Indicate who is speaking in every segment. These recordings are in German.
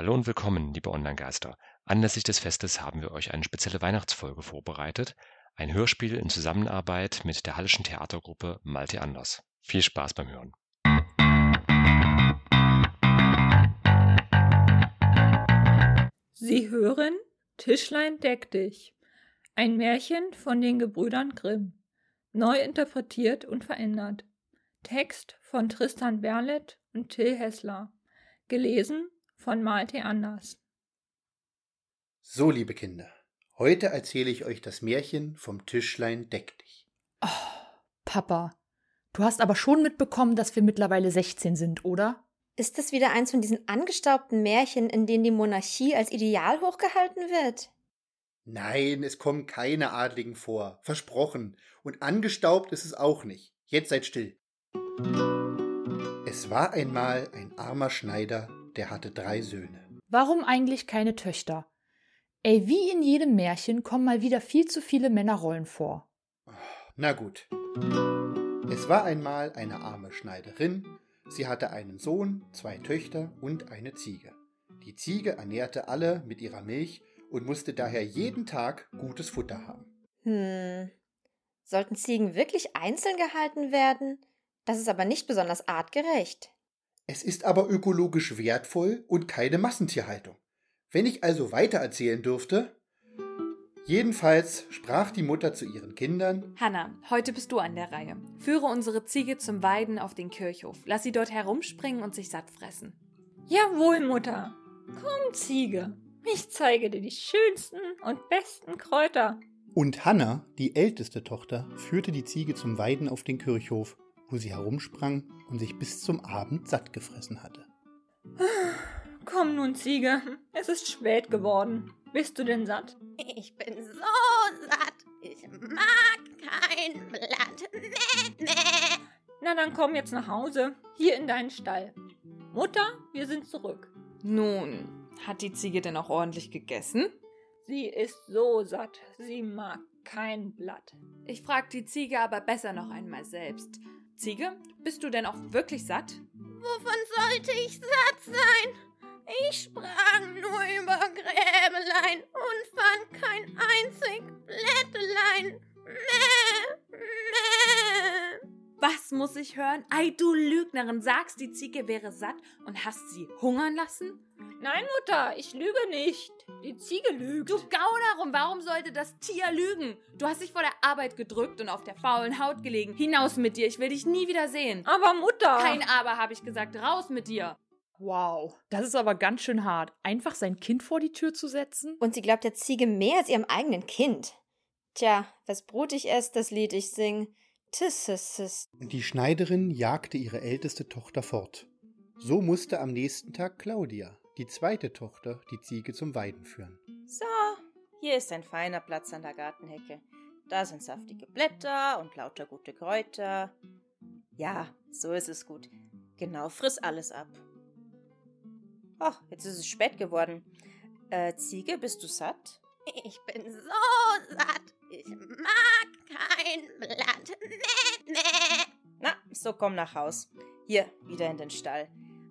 Speaker 1: Hallo und willkommen, liebe Online-Geister. Anlässlich des Festes haben wir euch eine spezielle Weihnachtsfolge vorbereitet. Ein Hörspiel in Zusammenarbeit mit der Hallischen Theatergruppe Malte Anders. Viel Spaß beim Hören.
Speaker 2: Sie hören Tischlein deck dich. Ein Märchen von den Gebrüdern Grimm. Neu interpretiert und verändert. Text von Tristan Berlet und Till Hessler. Gelesen von Malte Anders.
Speaker 3: So, liebe Kinder, heute erzähle ich euch das Märchen vom Tischlein deck dich.
Speaker 4: Oh, Papa, du hast aber schon mitbekommen, dass wir mittlerweile 16 sind, oder?
Speaker 5: Ist das wieder eins von diesen angestaubten Märchen, in denen die Monarchie als Ideal hochgehalten wird?
Speaker 3: Nein, es kommen keine Adligen vor. Versprochen. Und angestaubt ist es auch nicht. Jetzt seid still. Es war einmal ein armer Schneider, der hatte drei Söhne.
Speaker 4: Warum eigentlich keine Töchter? Ey, wie in jedem Märchen kommen mal wieder viel zu viele Männerrollen vor.
Speaker 3: Na gut. Es war einmal eine arme Schneiderin, Sie hatte einen Sohn, zwei Töchter und eine Ziege. Die Ziege ernährte alle mit ihrer Milch und musste daher jeden Tag gutes Futter haben.
Speaker 5: Hm. Sollten Ziegen wirklich einzeln gehalten werden? Das ist aber nicht besonders artgerecht.
Speaker 3: Es ist aber ökologisch wertvoll und keine Massentierhaltung. Wenn ich also weitererzählen dürfte, Jedenfalls sprach die Mutter zu ihren Kindern:
Speaker 6: Hanna, heute bist du an der Reihe. Führe unsere Ziege zum Weiden auf den Kirchhof. Lass sie dort herumspringen und sich satt fressen.
Speaker 2: Jawohl, Mutter. Komm, Ziege. Ich zeige dir die schönsten und besten Kräuter.
Speaker 3: Und Hanna, die älteste Tochter, führte die Ziege zum Weiden auf den Kirchhof, wo sie herumsprang und sich bis zum Abend satt gefressen hatte.
Speaker 2: Komm nun, Ziege. Es ist spät geworden. Bist du denn satt?
Speaker 7: Ich bin so satt. Ich mag kein Blatt. Nee, nee.
Speaker 2: Na, dann komm jetzt nach Hause. Hier in deinen Stall. Mutter, wir sind zurück.
Speaker 6: Nun, hat die Ziege denn auch ordentlich gegessen?
Speaker 2: Sie ist so satt. Sie mag kein Blatt.
Speaker 6: Ich frag die Ziege aber besser noch einmal selbst. Ziege, bist du denn auch wirklich satt?
Speaker 7: Wovon sollte ich satt sein? Ich sprang nur über Gräbelein und fand kein einzig Blättelein. Mäh, mäh.
Speaker 6: Was muss ich hören? Ei, du Lügnerin, sagst, die Ziege wäre satt und hast sie hungern lassen?
Speaker 2: Nein, Mutter, ich lüge nicht. Die Ziege lügt.
Speaker 6: Du Gaunerum, warum sollte das Tier lügen? Du hast dich vor der Arbeit gedrückt und auf der faulen Haut gelegen. Hinaus mit dir, ich will dich nie wieder sehen.
Speaker 2: Aber Mutter.
Speaker 6: Kein Aber, habe ich gesagt, raus mit dir.
Speaker 4: Wow, das ist aber ganz schön hart, einfach sein Kind vor die Tür zu setzen.
Speaker 5: Und sie glaubt der Ziege mehr als ihrem eigenen Kind. Tja, was Brot ich ess, das Lied ich sing.
Speaker 3: Die Schneiderin jagte ihre älteste Tochter fort. So musste am nächsten Tag Claudia, die zweite Tochter, die Ziege zum Weiden führen.
Speaker 8: So, hier ist ein feiner Platz an der Gartenhecke. Da sind saftige Blätter und lauter gute Kräuter. Ja, so ist es gut. Genau, friss alles ab. Ach, jetzt ist es spät geworden. Äh, Ziege, bist du satt?
Speaker 7: Ich bin so satt. Ich mag kein Blatt. Nee, nee.
Speaker 8: Na, so komm nach Haus. Hier, wieder in den Stall.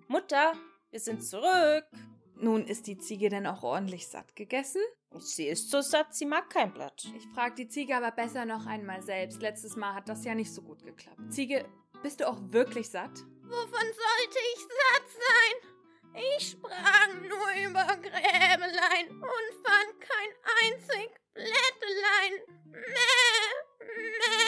Speaker 8: Mutter, wir sind zurück.
Speaker 6: Nun ist die Ziege denn auch ordentlich satt gegessen?
Speaker 8: Sie ist so satt, sie mag kein Blatt.
Speaker 6: Ich frag die Ziege aber besser noch einmal selbst. Letztes Mal hat das ja nicht so gut geklappt. Ziege, bist du auch wirklich satt?
Speaker 7: Wovon sollte ich satt sein? Ich sprang nur über Gräbelein und fand kein einzig Blättelein. Mäh, mäh.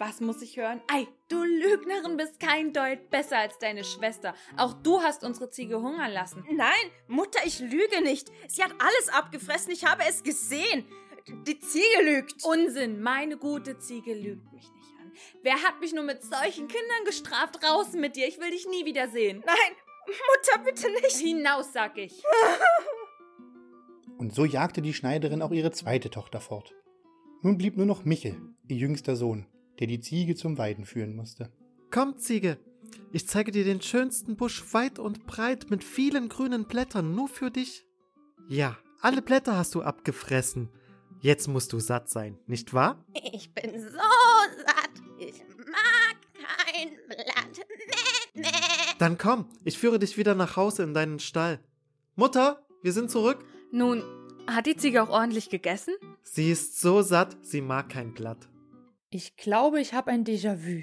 Speaker 6: Was muss ich hören? Ei, du Lügnerin bist kein Deut besser als deine Schwester. Auch du hast unsere Ziege hungern lassen.
Speaker 8: Nein, Mutter, ich lüge nicht. Sie hat alles abgefressen, ich habe es gesehen. Die Ziege lügt.
Speaker 6: Unsinn, meine gute Ziege lügt mich nicht an. Wer hat mich nur mit solchen Kindern gestraft? Raus mit dir, ich will dich nie wiedersehen.
Speaker 8: Nein, Mutter, bitte nicht.
Speaker 6: Hinaus, sag ich.
Speaker 3: Und so jagte die Schneiderin auch ihre zweite Tochter fort. Nun blieb nur noch Michel, ihr jüngster Sohn, der die Ziege zum Weiden führen musste.
Speaker 9: Komm, Ziege, ich zeige dir den schönsten Busch weit und breit mit vielen grünen Blättern nur für dich. Ja, alle Blätter hast du abgefressen. Jetzt musst du satt sein, nicht wahr?
Speaker 7: Ich bin so satt. Ich mag kein Blatt. Nee, nee.
Speaker 9: Dann komm, ich führe dich wieder nach Hause in deinen Stall. Mutter, wir sind zurück.
Speaker 6: Nun, hat die Ziege auch ordentlich gegessen?
Speaker 9: Sie ist so satt, sie mag kein Blatt.
Speaker 4: Ich glaube, ich habe ein Déjà-vu.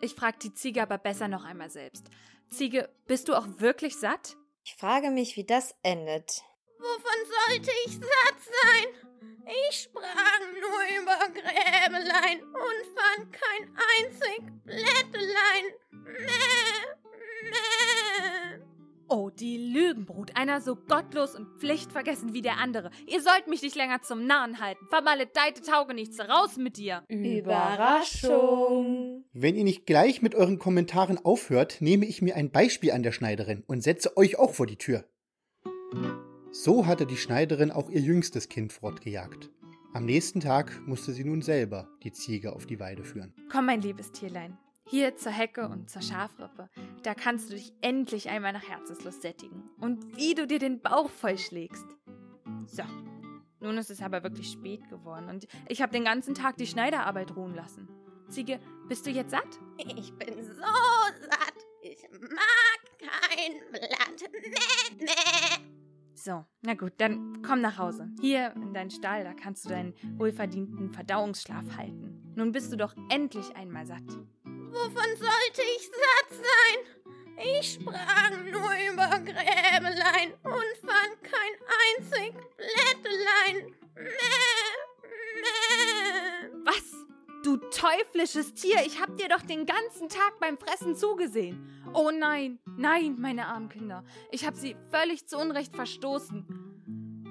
Speaker 6: Ich frag die Ziege aber besser noch einmal selbst. Ziege, bist du auch wirklich satt?
Speaker 5: Ich frage mich, wie das endet.
Speaker 7: Wovon sollte ich satt sein? Ich sprang nur über Gräbelein und fand kein einzig Blättelein. Mäh, mäh.
Speaker 6: Oh, die Lügenbrut, einer so gottlos und pflichtvergessen wie der andere. Ihr sollt mich nicht länger zum Narren halten. Vermaledeite Taugenichts, raus mit dir.
Speaker 4: Überraschung.
Speaker 3: Wenn ihr nicht gleich mit euren Kommentaren aufhört, nehme ich mir ein Beispiel an der Schneiderin und setze euch auch vor die Tür. So hatte die Schneiderin auch ihr jüngstes Kind fortgejagt. Am nächsten Tag musste sie nun selber die Ziege auf die Weide führen.
Speaker 6: Komm, mein liebes Tierlein. Hier zur Hecke und zur Schafrippe. Da kannst du dich endlich einmal nach Herzenslust sättigen. Und wie du dir den Bauch vollschlägst. So. Nun ist es aber wirklich spät geworden und ich habe den ganzen Tag die Schneiderarbeit ruhen lassen. Ziege, bist du jetzt satt?
Speaker 7: Ich bin so satt. Ich mag kein Blatt. Mäh, mäh.
Speaker 6: So, na gut, dann komm nach Hause. Hier in deinen Stall, da kannst du deinen wohlverdienten Verdauungsschlaf halten. Nun bist du doch endlich einmal satt.
Speaker 7: Wovon sollte ich satt sein? Ich sprang nur über Gräbelein und fand kein einzig Blättelein. Mäh, mäh.
Speaker 6: Was? Du teuflisches Tier, ich hab dir doch den ganzen Tag beim Fressen zugesehen. Oh nein, nein, meine armen Kinder. Ich hab sie völlig zu Unrecht verstoßen.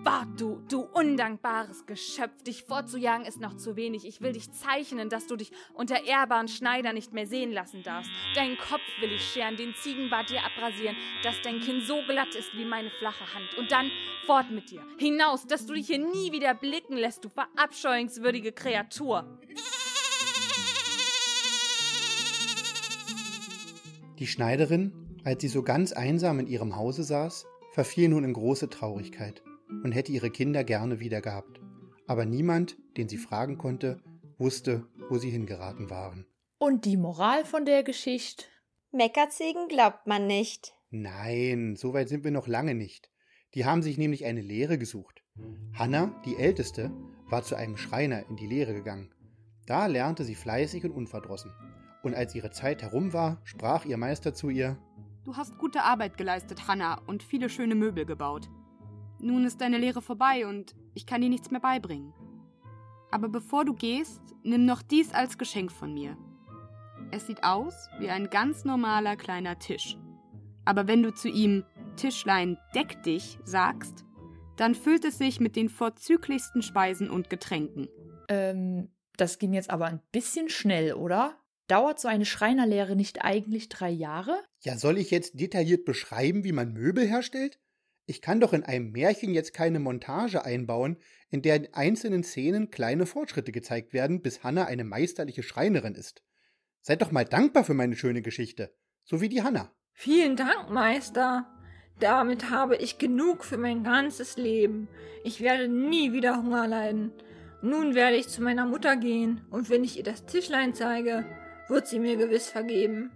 Speaker 6: Bah, du, du undankbares Geschöpf, dich vorzujagen ist noch zu wenig. Ich will dich zeichnen, dass du dich unter ehrbaren Schneider nicht mehr sehen lassen darfst. Deinen Kopf will ich scheren, den Ziegenbart dir abrasieren, dass dein Kinn so glatt ist wie meine flache Hand. Und dann fort mit dir. Hinaus, dass du dich hier nie wieder blicken lässt, du verabscheuungswürdige Kreatur.
Speaker 3: Die Schneiderin, als sie so ganz einsam in ihrem Hause saß, verfiel nun in große Traurigkeit und hätte ihre Kinder gerne wieder gehabt. Aber niemand, den sie fragen konnte, wusste, wo sie hingeraten waren.
Speaker 4: Und die Moral von der Geschichte?
Speaker 5: Meckerziegen glaubt man nicht.
Speaker 3: Nein, so weit sind wir noch lange nicht. Die haben sich nämlich eine Lehre gesucht. Hanna, die Älteste, war zu einem Schreiner in die Lehre gegangen. Da lernte sie fleißig und unverdrossen. Und als ihre Zeit herum war, sprach ihr Meister zu ihr
Speaker 10: Du hast gute Arbeit geleistet, Hanna, und viele schöne Möbel gebaut. Nun ist deine Lehre vorbei und ich kann dir nichts mehr beibringen. Aber bevor du gehst, nimm noch dies als Geschenk von mir. Es sieht aus wie ein ganz normaler kleiner Tisch. Aber wenn du zu ihm Tischlein, deck dich sagst, dann füllt es sich mit den vorzüglichsten Speisen und Getränken.
Speaker 4: Ähm, das ging jetzt aber ein bisschen schnell, oder? Dauert so eine Schreinerlehre nicht eigentlich drei Jahre?
Speaker 3: Ja, soll ich jetzt detailliert beschreiben, wie man Möbel herstellt? Ich kann doch in einem Märchen jetzt keine Montage einbauen, in der in einzelnen Szenen kleine Fortschritte gezeigt werden, bis Hanna eine meisterliche Schreinerin ist. Seid doch mal dankbar für meine schöne Geschichte, so wie die Hanna.
Speaker 2: Vielen Dank, Meister. Damit habe ich genug für mein ganzes Leben. Ich werde nie wieder Hunger leiden. Nun werde ich zu meiner Mutter gehen, und wenn ich ihr das Tischlein zeige, wird sie mir gewiss vergeben.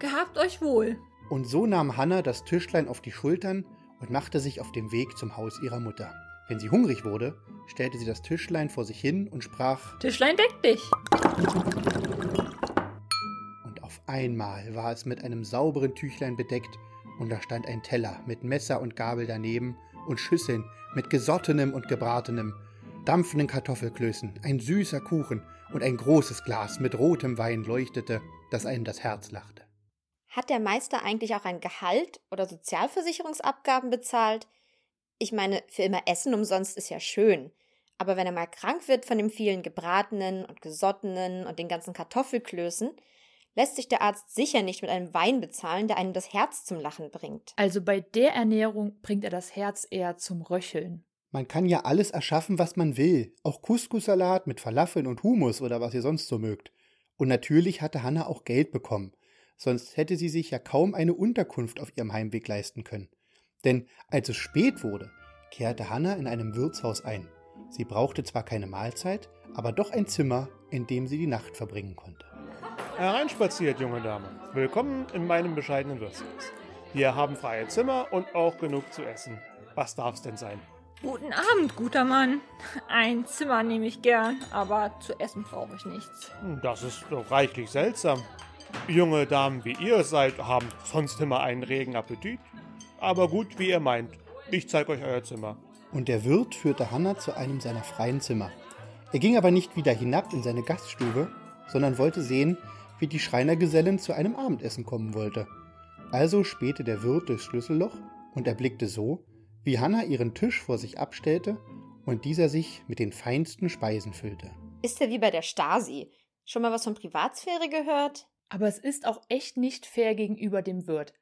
Speaker 2: Gehabt euch wohl.
Speaker 3: Und so nahm Hanna das Tischlein auf die Schultern und machte sich auf den Weg zum Haus ihrer Mutter. Wenn sie hungrig wurde, stellte sie das Tischlein vor sich hin und sprach
Speaker 2: Tischlein deck dich.
Speaker 3: Und auf einmal war es mit einem sauberen Tüchlein bedeckt, und da stand ein Teller mit Messer und Gabel daneben und Schüsseln mit gesottenem und gebratenem, dampfenden Kartoffelklößen, ein süßer Kuchen und ein großes Glas mit rotem Wein leuchtete, dass einem das Herz lachte.
Speaker 5: Hat der Meister eigentlich auch ein Gehalt oder Sozialversicherungsabgaben bezahlt? Ich meine, für immer Essen umsonst ist ja schön. Aber wenn er mal krank wird von dem vielen gebratenen und gesottenen und den ganzen Kartoffelklößen, lässt sich der Arzt sicher nicht mit einem Wein bezahlen, der einem das Herz zum Lachen bringt.
Speaker 4: Also bei der Ernährung bringt er das Herz eher zum Röcheln.
Speaker 3: Man kann ja alles erschaffen, was man will. Auch Couscous-Salat mit Falafeln und Hummus oder was ihr sonst so mögt. Und natürlich hatte Hanna auch Geld bekommen. Sonst hätte sie sich ja kaum eine Unterkunft auf ihrem Heimweg leisten können. Denn als es spät wurde, kehrte Hanna in einem Wirtshaus ein. Sie brauchte zwar keine Mahlzeit, aber doch ein Zimmer, in dem sie die Nacht verbringen konnte.
Speaker 11: Hereinspaziert, junge Dame. Willkommen in meinem bescheidenen Wirtshaus. Wir haben freie Zimmer und auch genug zu essen. Was darf's denn sein?
Speaker 2: Guten Abend, guter Mann. Ein Zimmer nehme ich gern, aber zu essen brauche ich nichts.
Speaker 11: Das ist doch reichlich seltsam. Junge Damen wie ihr seid, haben sonst immer einen regen Appetit. Aber gut, wie ihr meint. Ich zeig euch euer Zimmer.
Speaker 3: Und der Wirt führte Hanna zu einem seiner freien Zimmer. Er ging aber nicht wieder hinab in seine Gaststube, sondern wollte sehen, wie die Schreinergesellin zu einem Abendessen kommen wollte. Also spähte der Wirt durchs Schlüsselloch und erblickte so, wie Hanna ihren Tisch vor sich abstellte und dieser sich mit den feinsten Speisen füllte.
Speaker 5: Ist ja wie bei der Stasi. Schon mal was von Privatsphäre gehört?
Speaker 4: Aber es ist auch echt nicht fair gegenüber dem Wirt.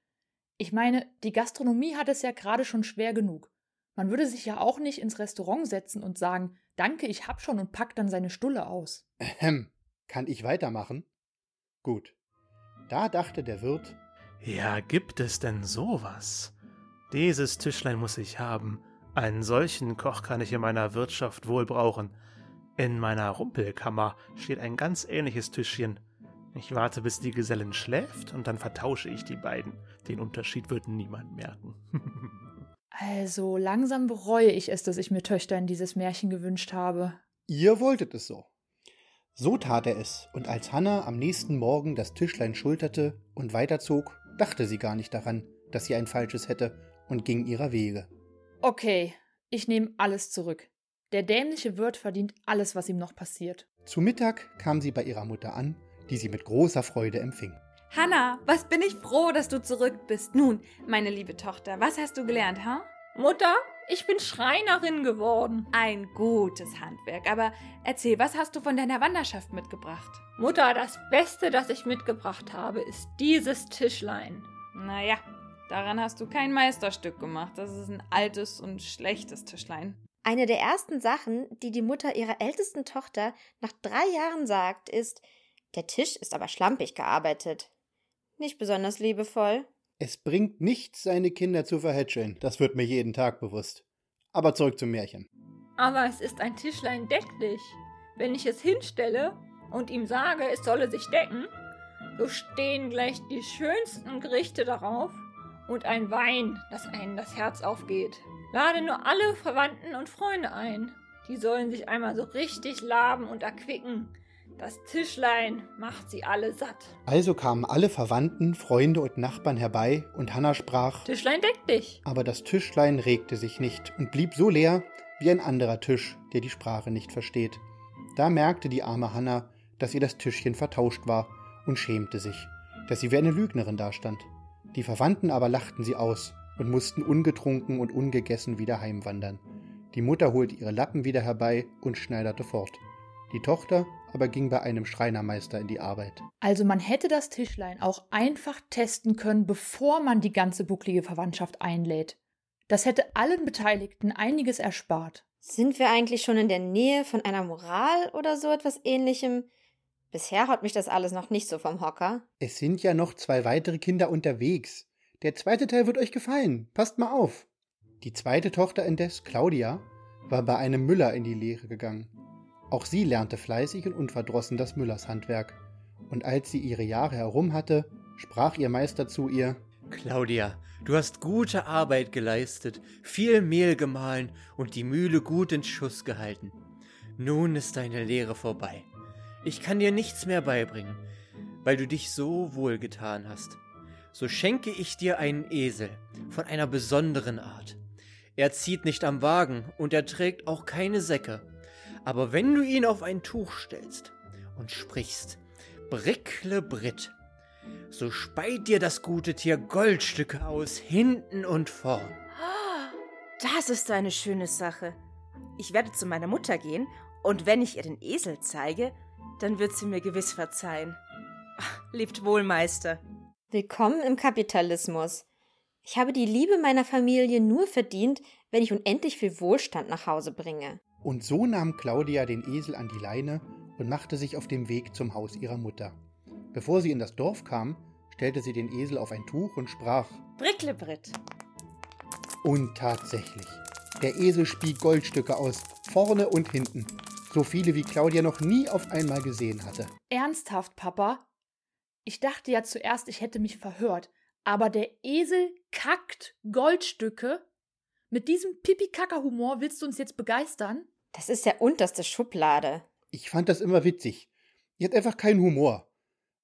Speaker 4: Ich meine, die Gastronomie hat es ja gerade schon schwer genug. Man würde sich ja auch nicht ins Restaurant setzen und sagen, danke, ich hab schon und packt dann seine Stulle aus.
Speaker 3: Ahem, kann ich weitermachen? Gut. Da dachte der Wirt,
Speaker 11: Ja, gibt es denn sowas? Dieses Tischlein muss ich haben. Einen solchen Koch kann ich in meiner Wirtschaft wohl brauchen. In meiner Rumpelkammer steht ein ganz ähnliches Tischchen. Ich warte, bis die Gesellin schläft, und dann vertausche ich die beiden. Den Unterschied wird niemand merken.
Speaker 4: Also langsam bereue ich es, dass ich mir Töchter in dieses Märchen gewünscht habe.
Speaker 3: ihr wolltet es so. So tat er es, und als Hanna am nächsten Morgen das Tischlein schulterte und weiterzog, dachte sie gar nicht daran, dass sie ein falsches hätte und ging ihrer Wege.
Speaker 4: Okay, ich nehme alles zurück. Der dämliche Wirt verdient alles, was ihm noch passiert.
Speaker 3: Zu Mittag kam sie bei ihrer Mutter an, die sie mit großer Freude empfing.
Speaker 6: Hanna, was bin ich froh, dass du zurück bist. Nun, meine liebe Tochter, was hast du gelernt, ha?
Speaker 2: Mutter, ich bin Schreinerin geworden.
Speaker 6: Ein gutes Handwerk. Aber erzähl, was hast du von deiner Wanderschaft mitgebracht?
Speaker 2: Mutter, das Beste, das ich mitgebracht habe, ist dieses Tischlein.
Speaker 6: Naja, daran hast du kein Meisterstück gemacht. Das ist ein altes und schlechtes Tischlein.
Speaker 5: Eine der ersten Sachen, die die Mutter ihrer ältesten Tochter nach drei Jahren sagt, ist, der Tisch ist aber schlampig gearbeitet. Nicht besonders liebevoll.
Speaker 3: Es bringt nichts, seine Kinder zu verhätscheln, das wird mir jeden Tag bewusst. Aber zurück zum Märchen.
Speaker 2: Aber es ist ein Tischlein decklich. Wenn ich es hinstelle und ihm sage, es solle sich decken, so stehen gleich die schönsten Gerichte darauf und ein Wein, das einem das Herz aufgeht. Lade nur alle Verwandten und Freunde ein. Die sollen sich einmal so richtig laben und erquicken. Das Tischlein macht sie alle satt.
Speaker 3: Also kamen alle Verwandten, Freunde und Nachbarn herbei, und Hanna sprach,
Speaker 2: Tischlein deck dich.
Speaker 3: aber das Tischlein regte sich nicht und blieb so leer wie ein anderer Tisch, der die Sprache nicht versteht. Da merkte die arme Hanna, dass ihr das Tischchen vertauscht war und schämte sich, dass sie wie eine Lügnerin dastand. Die Verwandten aber lachten sie aus und mussten ungetrunken und ungegessen wieder heimwandern. Die Mutter holte ihre Lappen wieder herbei und schneiderte fort. Die Tochter aber ging bei einem Schreinermeister in die Arbeit.
Speaker 4: Also man hätte das Tischlein auch einfach testen können, bevor man die ganze bucklige Verwandtschaft einlädt. Das hätte allen Beteiligten einiges erspart.
Speaker 5: Sind wir eigentlich schon in der Nähe von einer Moral oder so etwas ähnlichem? Bisher haut mich das alles noch nicht so vom Hocker.
Speaker 3: Es sind ja noch zwei weitere Kinder unterwegs. Der zweite Teil wird euch gefallen. Passt mal auf. Die zweite Tochter indes, Claudia, war bei einem Müller in die Lehre gegangen. Auch sie lernte fleißig und unverdrossen das Müllershandwerk. Und als sie ihre Jahre herum hatte, sprach ihr Meister zu ihr
Speaker 12: Claudia, du hast gute Arbeit geleistet, viel Mehl gemahlen und die Mühle gut in Schuss gehalten. Nun ist deine Lehre vorbei. Ich kann dir nichts mehr beibringen, weil du dich so wohl getan hast. So schenke ich dir einen Esel von einer besonderen Art. Er zieht nicht am Wagen und er trägt auch keine Säcke. Aber wenn du ihn auf ein Tuch stellst und sprichst, Brickle Brit, so speit dir das gute Tier Goldstücke aus, hinten und vorn.
Speaker 8: Das ist eine schöne Sache. Ich werde zu meiner Mutter gehen und wenn ich ihr den Esel zeige, dann wird sie mir gewiss verzeihen. Lebt wohl, Meister.
Speaker 5: Willkommen im Kapitalismus. Ich habe die Liebe meiner Familie nur verdient, wenn ich unendlich viel Wohlstand nach Hause bringe.
Speaker 3: Und so nahm Claudia den Esel an die Leine und machte sich auf den Weg zum Haus ihrer Mutter. Bevor sie in das Dorf kam, stellte sie den Esel auf ein Tuch und sprach
Speaker 8: Bricklebrit.
Speaker 3: Und tatsächlich, der Esel spie Goldstücke aus, vorne und hinten. So viele wie Claudia noch nie auf einmal gesehen hatte.
Speaker 4: Ernsthaft, Papa? Ich dachte ja zuerst, ich hätte mich verhört, Aber der Esel kackt Goldstücke? Mit diesem Pipi-Kaka-Humor willst du uns jetzt begeistern?
Speaker 5: Das ist ja unterste Schublade.
Speaker 3: Ich fand das immer witzig. Ihr habt einfach keinen Humor.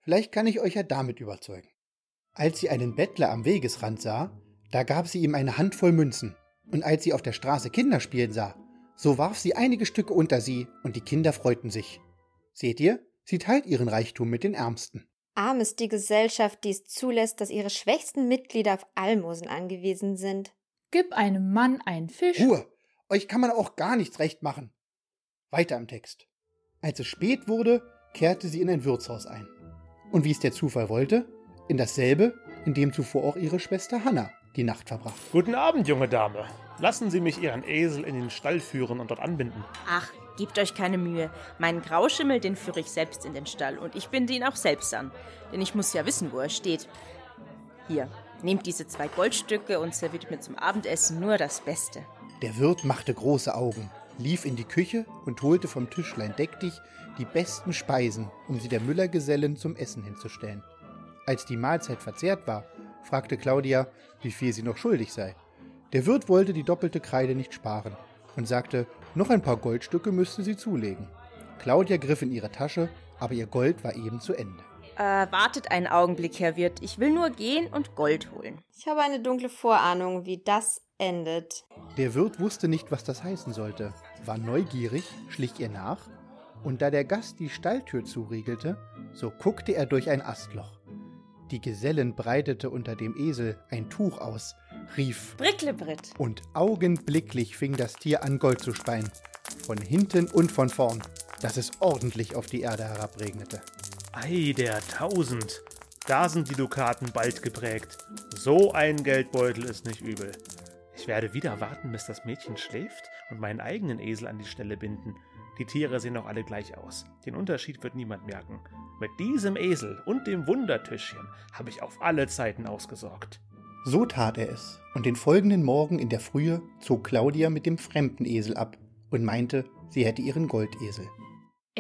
Speaker 3: Vielleicht kann ich euch ja damit überzeugen. Als sie einen Bettler am Wegesrand sah, da gab sie ihm eine Handvoll Münzen. Und als sie auf der Straße Kinder spielen sah, so warf sie einige Stücke unter sie und die Kinder freuten sich. Seht ihr, sie teilt ihren Reichtum mit den Ärmsten.
Speaker 5: Arm ist die Gesellschaft, die es zulässt, dass ihre schwächsten Mitglieder auf Almosen angewiesen sind.
Speaker 4: Gib einem Mann einen Fisch.
Speaker 3: Ruhe! Euch kann man auch gar nichts recht machen. Weiter im Text. Als es spät wurde, kehrte sie in ein Wirtshaus ein. Und wie es der Zufall wollte, in dasselbe, in dem zuvor auch ihre Schwester Hanna die Nacht verbracht.
Speaker 11: Guten Abend, junge Dame. Lassen Sie mich Ihren Esel in den Stall führen und dort anbinden.
Speaker 8: Ach, gebt euch keine Mühe. Meinen Grauschimmel, den führe ich selbst in den Stall und ich binde ihn auch selbst an. Denn ich muss ja wissen, wo er steht. Hier, nehmt diese zwei Goldstücke und serviert mir zum Abendessen nur das Beste.
Speaker 3: Der Wirt machte große Augen, lief in die Küche und holte vom Tischlein deck dich die besten Speisen, um sie der Müllergesellen zum Essen hinzustellen. Als die Mahlzeit verzehrt war, fragte Claudia, wie viel sie noch schuldig sei. Der Wirt wollte die doppelte Kreide nicht sparen und sagte, noch ein paar Goldstücke müsste sie zulegen. Claudia griff in ihre Tasche, aber ihr Gold war eben zu Ende.
Speaker 8: Äh, wartet einen Augenblick, Herr Wirt. Ich will nur gehen und Gold holen.
Speaker 5: Ich habe eine dunkle Vorahnung, wie das endet.
Speaker 3: Der Wirt wusste nicht, was das heißen sollte, war neugierig, schlich ihr nach, und da der Gast die Stalltür zuriegelte, so guckte er durch ein Astloch. Die Gesellen breitete unter dem Esel ein Tuch aus, rief
Speaker 8: Bricklebritt.
Speaker 3: Und augenblicklich fing das Tier an, Gold zu speien. Von hinten und von vorn, dass es ordentlich auf die Erde herabregnete.
Speaker 11: Ei der Tausend. Da sind die Dukaten bald geprägt. So ein Geldbeutel ist nicht übel. Ich werde wieder warten, bis das Mädchen schläft und meinen eigenen Esel an die Stelle binden. Die Tiere sehen doch alle gleich aus. Den Unterschied wird niemand merken. Mit diesem Esel und dem Wundertischchen habe ich auf alle Zeiten ausgesorgt.
Speaker 3: So tat er es, und den folgenden Morgen in der Frühe zog Claudia mit dem fremden Esel ab und meinte, sie hätte ihren Goldesel.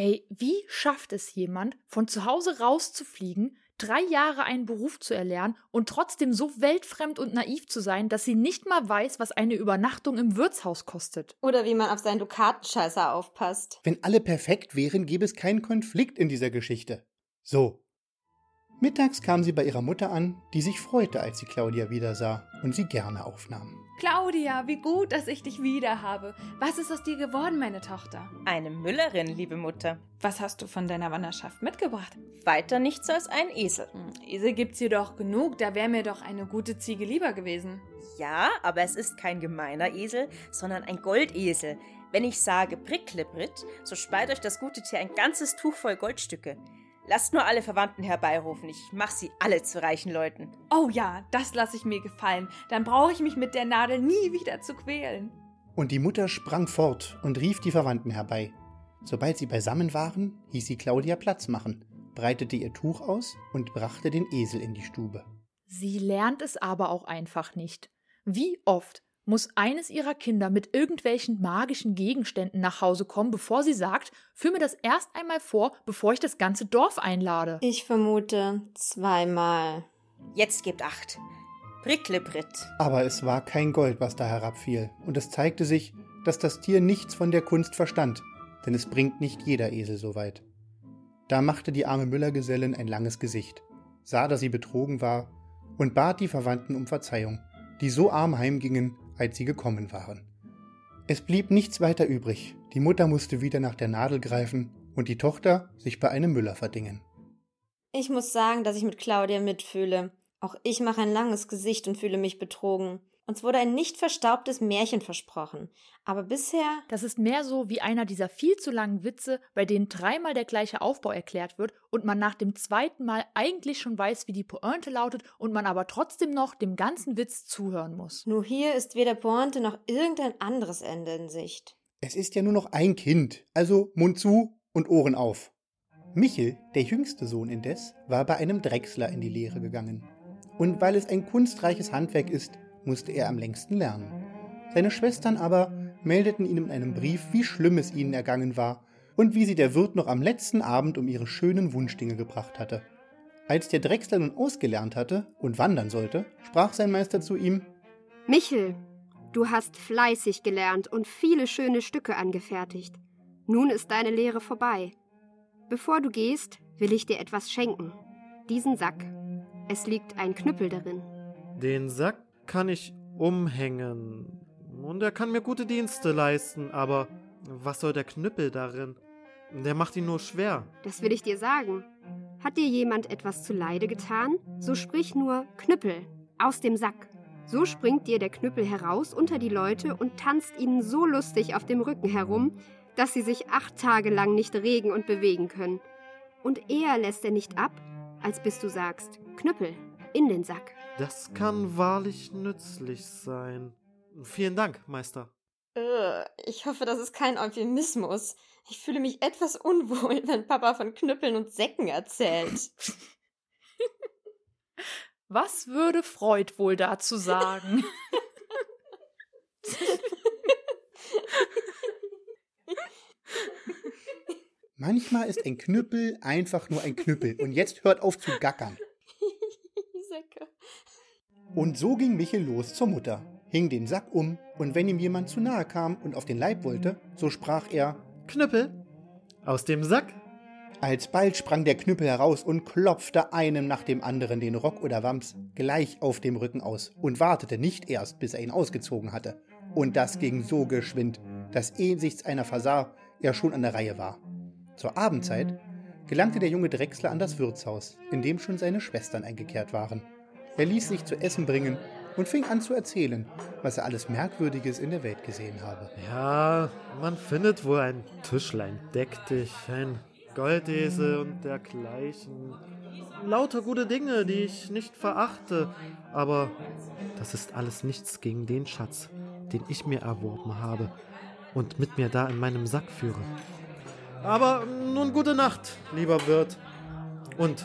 Speaker 4: Ey, wie schafft es jemand, von zu Hause rauszufliegen, drei Jahre einen Beruf zu erlernen und trotzdem so weltfremd und naiv zu sein, dass sie nicht mal weiß, was eine Übernachtung im Wirtshaus kostet?
Speaker 5: Oder wie man auf seinen Dukatenscheißer aufpasst.
Speaker 3: Wenn alle perfekt wären, gäbe es keinen Konflikt in dieser Geschichte. So. Mittags kam sie bei ihrer Mutter an, die sich freute, als sie Claudia wiedersah und sie gerne aufnahm.
Speaker 6: Claudia, wie gut, dass ich dich wieder habe. Was ist aus dir geworden, meine Tochter?
Speaker 8: Eine Müllerin, liebe Mutter.
Speaker 6: Was hast du von deiner Wanderschaft mitgebracht?
Speaker 8: Weiter nichts als ein Esel.
Speaker 6: Hm, Esel gibt's hier doch genug, da wäre mir doch eine gute Ziege lieber gewesen.
Speaker 8: Ja, aber es ist kein gemeiner Esel, sondern ein Goldesel. Wenn ich sage Bricklebritt, so speit euch das gute Tier ein ganzes Tuch voll Goldstücke. Lasst nur alle Verwandten herbeirufen, ich mach sie alle zu reichen Leuten.
Speaker 6: Oh ja, das lasse ich mir gefallen. Dann brauche ich mich mit der Nadel nie wieder zu quälen.
Speaker 3: Und die Mutter sprang fort und rief die Verwandten herbei. Sobald sie beisammen waren, hieß sie Claudia Platz machen, breitete ihr Tuch aus und brachte den Esel in die Stube.
Speaker 4: Sie lernt es aber auch einfach nicht. Wie oft muss eines ihrer Kinder mit irgendwelchen magischen Gegenständen nach Hause kommen, bevor sie sagt, führ mir das erst einmal vor, bevor ich das ganze Dorf einlade.
Speaker 5: Ich vermute zweimal.
Speaker 8: Jetzt gebt acht. Bricklebritt.
Speaker 3: Aber es war kein Gold, was da herabfiel, und es zeigte sich, dass das Tier nichts von der Kunst verstand, denn es bringt nicht jeder Esel so weit. Da machte die arme Müllergesellin ein langes Gesicht, sah, dass sie betrogen war, und bat die Verwandten um Verzeihung, die so arm heimgingen, als sie gekommen waren. Es blieb nichts weiter übrig, die Mutter musste wieder nach der Nadel greifen und die Tochter sich bei einem Müller verdingen.
Speaker 5: Ich muss sagen, dass ich mit Claudia mitfühle. Auch ich mache ein langes Gesicht und fühle mich betrogen. Uns wurde ein nicht verstaubtes Märchen versprochen. Aber bisher.
Speaker 4: Das ist mehr so wie einer dieser viel zu langen Witze, bei denen dreimal der gleiche Aufbau erklärt wird und man nach dem zweiten Mal eigentlich schon weiß, wie die Pointe lautet und man aber trotzdem noch dem ganzen Witz zuhören muss.
Speaker 5: Nur hier ist weder Pointe noch irgendein anderes Ende in Sicht.
Speaker 3: Es ist ja nur noch ein Kind, also Mund zu und Ohren auf. Michel, der jüngste Sohn indes, war bei einem Drechsler in die Lehre gegangen. Und weil es ein kunstreiches Handwerk ist, musste er am längsten lernen. Seine Schwestern aber meldeten ihm in einem Brief, wie schlimm es ihnen ergangen war und wie sie der Wirt noch am letzten Abend um ihre schönen Wunschdinge gebracht hatte. Als der Drechsler nun ausgelernt hatte und wandern sollte, sprach sein Meister zu ihm
Speaker 13: Michel, du hast fleißig gelernt und viele schöne Stücke angefertigt. Nun ist deine Lehre vorbei. Bevor du gehst, will ich dir etwas schenken. Diesen Sack. Es liegt ein Knüppel darin.
Speaker 9: Den Sack kann ich umhängen. Und er kann mir gute Dienste leisten, aber was soll der Knüppel darin? Der macht ihn nur schwer.
Speaker 13: Das will ich dir sagen. Hat dir jemand etwas zuleide getan, so sprich nur Knüppel aus dem Sack. So springt dir der Knüppel heraus unter die Leute und tanzt ihnen so lustig auf dem Rücken herum, dass sie sich acht Tage lang nicht regen und bewegen können. Und eher lässt er nicht ab, als bis du sagst, Knüppel in den Sack.
Speaker 9: Das kann wahrlich nützlich sein. Vielen Dank, Meister.
Speaker 5: Äh, ich hoffe, das ist kein Euphemismus. Ich fühle mich etwas unwohl, wenn Papa von Knüppeln und Säcken erzählt.
Speaker 4: Was würde Freud wohl dazu sagen?
Speaker 3: Manchmal ist ein Knüppel einfach nur ein Knüppel. Und jetzt hört auf zu gackern. Und so ging Michel los zur Mutter, hing den Sack um, und wenn ihm jemand zu nahe kam und auf den Leib wollte, so sprach er
Speaker 9: Knüppel aus dem Sack.
Speaker 3: Alsbald sprang der Knüppel heraus und klopfte einem nach dem anderen den Rock oder Wams gleich auf dem Rücken aus und wartete nicht erst, bis er ihn ausgezogen hatte. Und das ging so geschwind, dass ehe sich's einer versah, er schon an der Reihe war. Zur Abendzeit gelangte der junge Drechsler an das Wirtshaus, in dem schon seine Schwestern eingekehrt waren. Er ließ sich zu essen bringen und fing an zu erzählen, was er alles Merkwürdiges in der Welt gesehen habe.
Speaker 9: Ja, man findet wohl ein Tischlein deck dich, ein Goldesel und dergleichen. Lauter gute Dinge, die ich nicht verachte, aber das ist alles nichts gegen den Schatz, den ich mir erworben habe und mit mir da in meinem Sack führe. Aber nun gute Nacht, lieber Wirt. Und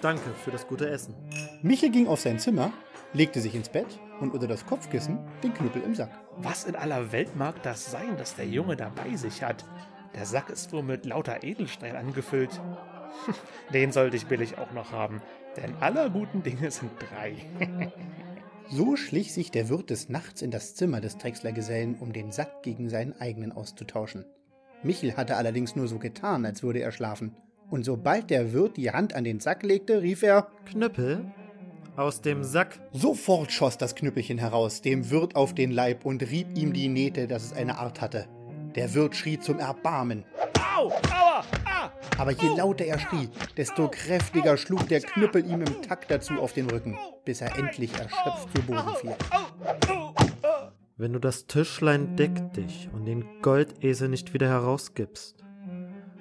Speaker 9: danke für das gute Essen.
Speaker 3: Michel ging auf sein Zimmer, legte sich ins Bett und unter das Kopfkissen den Knüppel im Sack.
Speaker 11: Was in aller Welt mag das sein, das der Junge da bei sich hat? Der Sack ist wohl mit lauter Edelstein angefüllt. Den sollte ich billig auch noch haben, denn aller guten Dinge sind drei.
Speaker 3: So schlich sich der Wirt des Nachts in das Zimmer des Drechslergesellen, um den Sack gegen seinen eigenen auszutauschen. Michel hatte allerdings nur so getan, als würde er schlafen. Und sobald der Wirt die Hand an den Sack legte, rief er
Speaker 9: Knüppel aus dem Sack.
Speaker 3: Sofort schoss das Knüppelchen heraus, dem Wirt auf den Leib und rieb ihm die Nähte, dass es eine Art hatte. Der Wirt schrie zum Erbarmen.
Speaker 11: Au! Aua! Ah!
Speaker 3: Aber je lauter er schrie, desto kräftiger schlug der Knüppel ihm im Takt dazu auf den Rücken, bis er endlich erschöpft zu Boden fiel.
Speaker 9: Wenn du das Tischlein deck dich und den Goldesel nicht wieder herausgibst,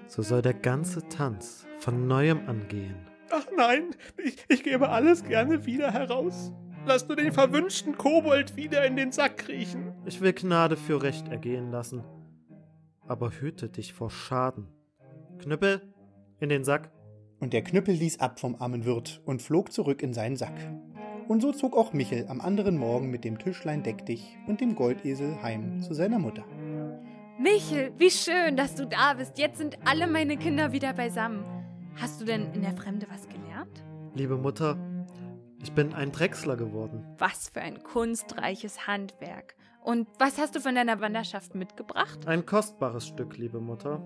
Speaker 9: so soll der ganze Tanz von neuem angehen.
Speaker 11: Ach nein, ich, ich gebe alles gerne wieder heraus. Lass nur den verwünschten Kobold wieder in den Sack kriechen.
Speaker 9: Ich will Gnade für Recht ergehen lassen. Aber hüte dich vor Schaden. Knüppel, in den Sack.
Speaker 3: Und der Knüppel ließ ab vom armen Wirt und flog zurück in seinen Sack. Und so zog auch Michel am anderen Morgen mit dem Tischlein Deck dich und dem Goldesel heim zu seiner Mutter.
Speaker 6: Michel, wie schön, dass du da bist. Jetzt sind alle meine Kinder wieder beisammen. Hast du denn in der Fremde was gelernt?
Speaker 9: Liebe Mutter, ich bin ein Drechsler geworden.
Speaker 6: Was für ein kunstreiches Handwerk. Und was hast du von deiner Wanderschaft mitgebracht?
Speaker 9: Ein kostbares Stück, liebe Mutter.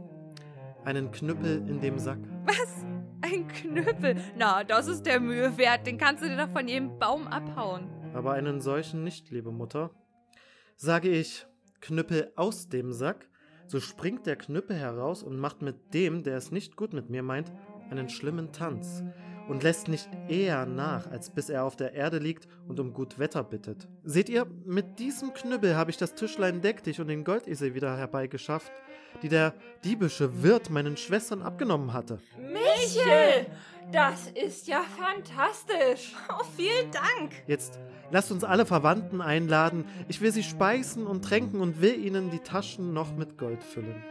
Speaker 9: Einen Knüppel in dem Sack.
Speaker 6: Was? Ein Knüppel? Na, das ist der Mühe wert. Den kannst du dir doch von jedem Baum abhauen.
Speaker 9: Aber einen solchen nicht, liebe Mutter. Sage ich Knüppel aus dem Sack, so springt der Knüppel heraus und macht mit dem, der es nicht gut mit mir meint, einen schlimmen Tanz und lässt nicht eher nach, als bis er auf der Erde liegt und um gut Wetter bittet. Seht ihr, mit diesem Knüppel habe ich das Tischlein deck dich und den Goldesel wieder herbeigeschafft, die der diebische Wirt meinen Schwestern abgenommen hatte.
Speaker 2: Michel, das ist ja fantastisch.
Speaker 7: Oh, vielen Dank.
Speaker 9: Jetzt lasst uns alle Verwandten einladen. Ich will sie speisen und tränken und will ihnen die Taschen noch mit Gold füllen.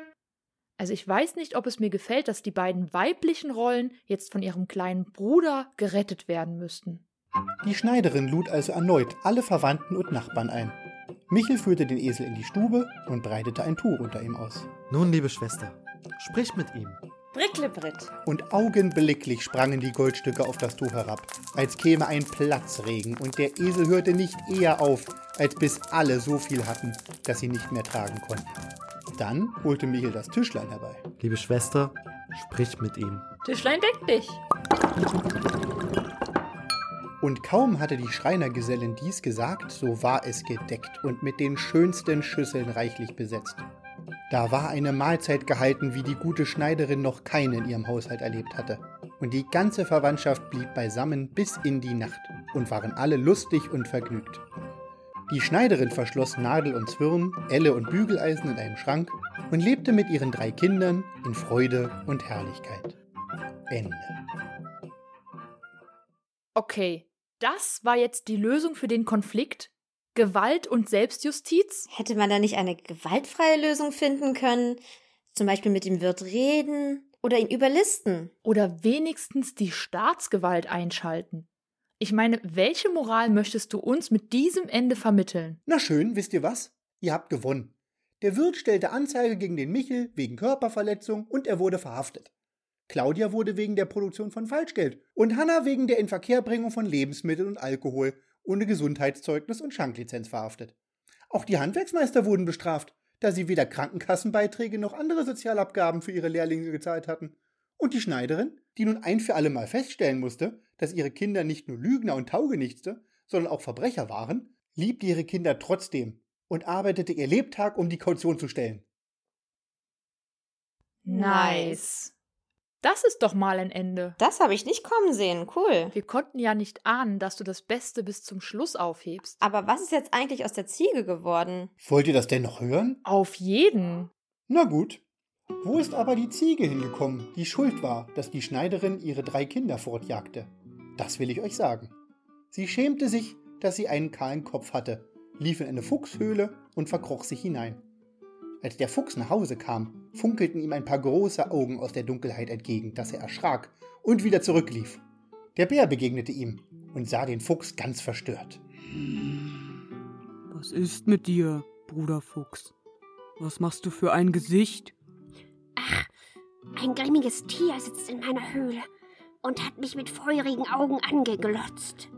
Speaker 4: Also ich weiß nicht, ob es mir gefällt, dass die beiden weiblichen Rollen jetzt von ihrem kleinen Bruder gerettet werden müssten.
Speaker 3: Die Schneiderin lud also erneut alle Verwandten und Nachbarn ein. Michel führte den Esel in die Stube und breitete ein Tuch unter ihm aus.
Speaker 9: Nun, liebe Schwester, sprich mit ihm.
Speaker 8: Bricklebritt.
Speaker 3: Und augenblicklich sprangen die Goldstücke auf das Tuch herab, als käme ein Platzregen, und der Esel hörte nicht eher auf, als bis alle so viel hatten, dass sie nicht mehr tragen konnten. Dann holte Michel das Tischlein herbei.
Speaker 9: Liebe Schwester, sprich mit ihm.
Speaker 2: Tischlein deck dich.
Speaker 3: Und kaum hatte die Schreinergesellin dies gesagt, so war es gedeckt und mit den schönsten Schüsseln reichlich besetzt. Da war eine Mahlzeit gehalten, wie die gute Schneiderin noch keine in ihrem Haushalt erlebt hatte. Und die ganze Verwandtschaft blieb beisammen bis in die Nacht und waren alle lustig und vergnügt. Die Schneiderin verschloss Nadel und Zwirn, Elle und Bügeleisen in einem Schrank und lebte mit ihren drei Kindern in Freude und Herrlichkeit. Ende.
Speaker 4: Okay, das war jetzt die Lösung für den Konflikt? Gewalt und Selbstjustiz?
Speaker 5: Hätte man da nicht eine gewaltfreie Lösung finden können? Zum Beispiel mit dem Wirt reden oder ihn überlisten?
Speaker 4: Oder wenigstens die Staatsgewalt einschalten? Ich meine, welche Moral möchtest du uns mit diesem Ende vermitteln?
Speaker 3: Na schön, wisst ihr was? Ihr habt gewonnen. Der Wirt stellte Anzeige gegen den Michel wegen Körperverletzung und er wurde verhaftet. Claudia wurde wegen der Produktion von Falschgeld und Hanna wegen der Inverkehrbringung von Lebensmitteln und Alkohol ohne Gesundheitszeugnis und Schanklizenz verhaftet. Auch die Handwerksmeister wurden bestraft, da sie weder Krankenkassenbeiträge noch andere Sozialabgaben für ihre Lehrlinge gezahlt hatten. Und die Schneiderin, die nun ein für alle Mal feststellen musste, dass ihre Kinder nicht nur Lügner und Taugenichtste, sondern auch Verbrecher waren, liebte ihre Kinder trotzdem und arbeitete ihr Lebtag, um die Kaution zu stellen.
Speaker 4: Nice. Das ist doch mal ein Ende.
Speaker 5: Das habe ich nicht kommen sehen. Cool.
Speaker 4: Wir konnten ja nicht ahnen, dass du das Beste bis zum Schluss aufhebst.
Speaker 5: Aber was ist jetzt eigentlich aus der Ziege geworden?
Speaker 3: Wollt ihr das denn noch hören?
Speaker 4: Auf jeden.
Speaker 3: Na gut. Wo ist aber die Ziege hingekommen, die schuld war, dass die Schneiderin ihre drei Kinder fortjagte? Das will ich euch sagen. Sie schämte sich, dass sie einen kahlen Kopf hatte, lief in eine Fuchshöhle und verkroch sich hinein. Als der Fuchs nach Hause kam, funkelten ihm ein paar große Augen aus der Dunkelheit entgegen, dass er erschrak und wieder zurücklief. Der Bär begegnete ihm und sah den Fuchs ganz verstört.
Speaker 14: Was ist mit dir, Bruder Fuchs? Was machst du für ein Gesicht?
Speaker 13: Ach, ein grimmiges Tier sitzt in meiner Höhle und hat mich mit feurigen Augen angeglotzt.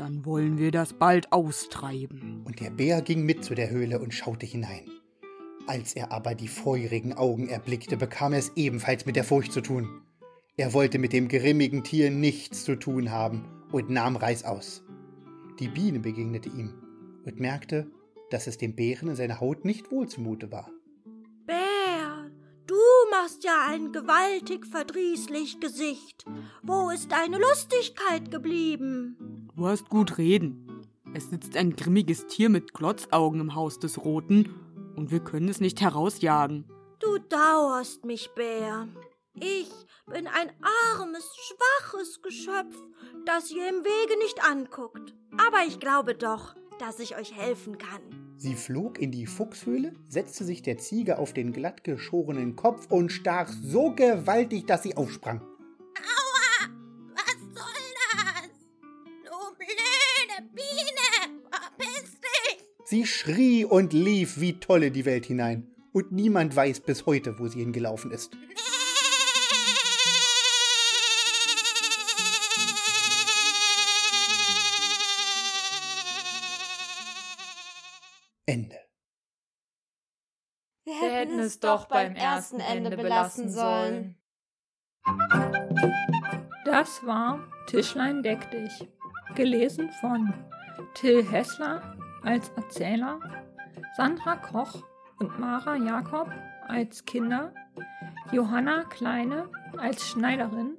Speaker 14: Dann wollen wir das bald austreiben.
Speaker 3: Und der Bär ging mit zu der Höhle und schaute hinein. Als er aber die feurigen Augen erblickte, bekam er es ebenfalls mit der Furcht zu tun. Er wollte mit dem grimmigen Tier nichts zu tun haben und nahm Reißaus. Die Biene begegnete ihm und merkte, dass es dem Bären in seiner Haut nicht wohl zumute war.
Speaker 7: Bär, du machst ja ein gewaltig verdrießlich Gesicht. Wo ist deine Lustigkeit geblieben?
Speaker 14: Du hast gut reden. Es sitzt ein grimmiges Tier mit Glotzaugen im Haus des Roten und wir können es nicht herausjagen.
Speaker 7: Du dauerst mich, Bär. Ich bin ein armes, schwaches Geschöpf, das ihr im Wege nicht anguckt. Aber ich glaube doch, dass ich euch helfen kann.
Speaker 3: Sie flog in die Fuchshöhle, setzte sich der Ziege auf den glatt geschorenen Kopf und stach so gewaltig, dass sie aufsprang. Sie schrie und lief wie tolle die Welt hinein. Und niemand weiß bis heute, wo sie hingelaufen ist. Ende.
Speaker 5: Wir
Speaker 4: Wir hätten es doch beim ersten Ende belassen sollen.
Speaker 2: Das war Tischlein deck dich. Gelesen von Till Hessler als Erzähler, Sandra Koch und Mara Jakob als Kinder, Johanna Kleine als Schneiderin,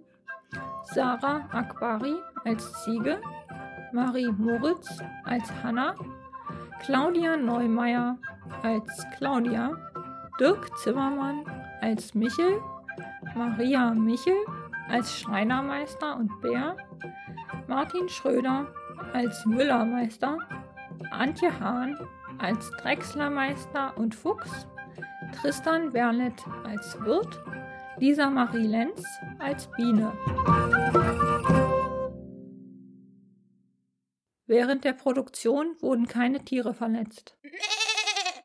Speaker 2: Sarah Akbari als Ziege, Marie Moritz als Hanna, Claudia Neumeier als Claudia, Dirk Zimmermann als Michel, Maria Michel als Schreinermeister und Bär, Martin Schröder als Müllermeister, Antje Hahn als Drechslermeister und Fuchs, Tristan Werlet als Wirt, Lisa Marie Lenz als Biene. Während der Produktion wurden keine Tiere verletzt.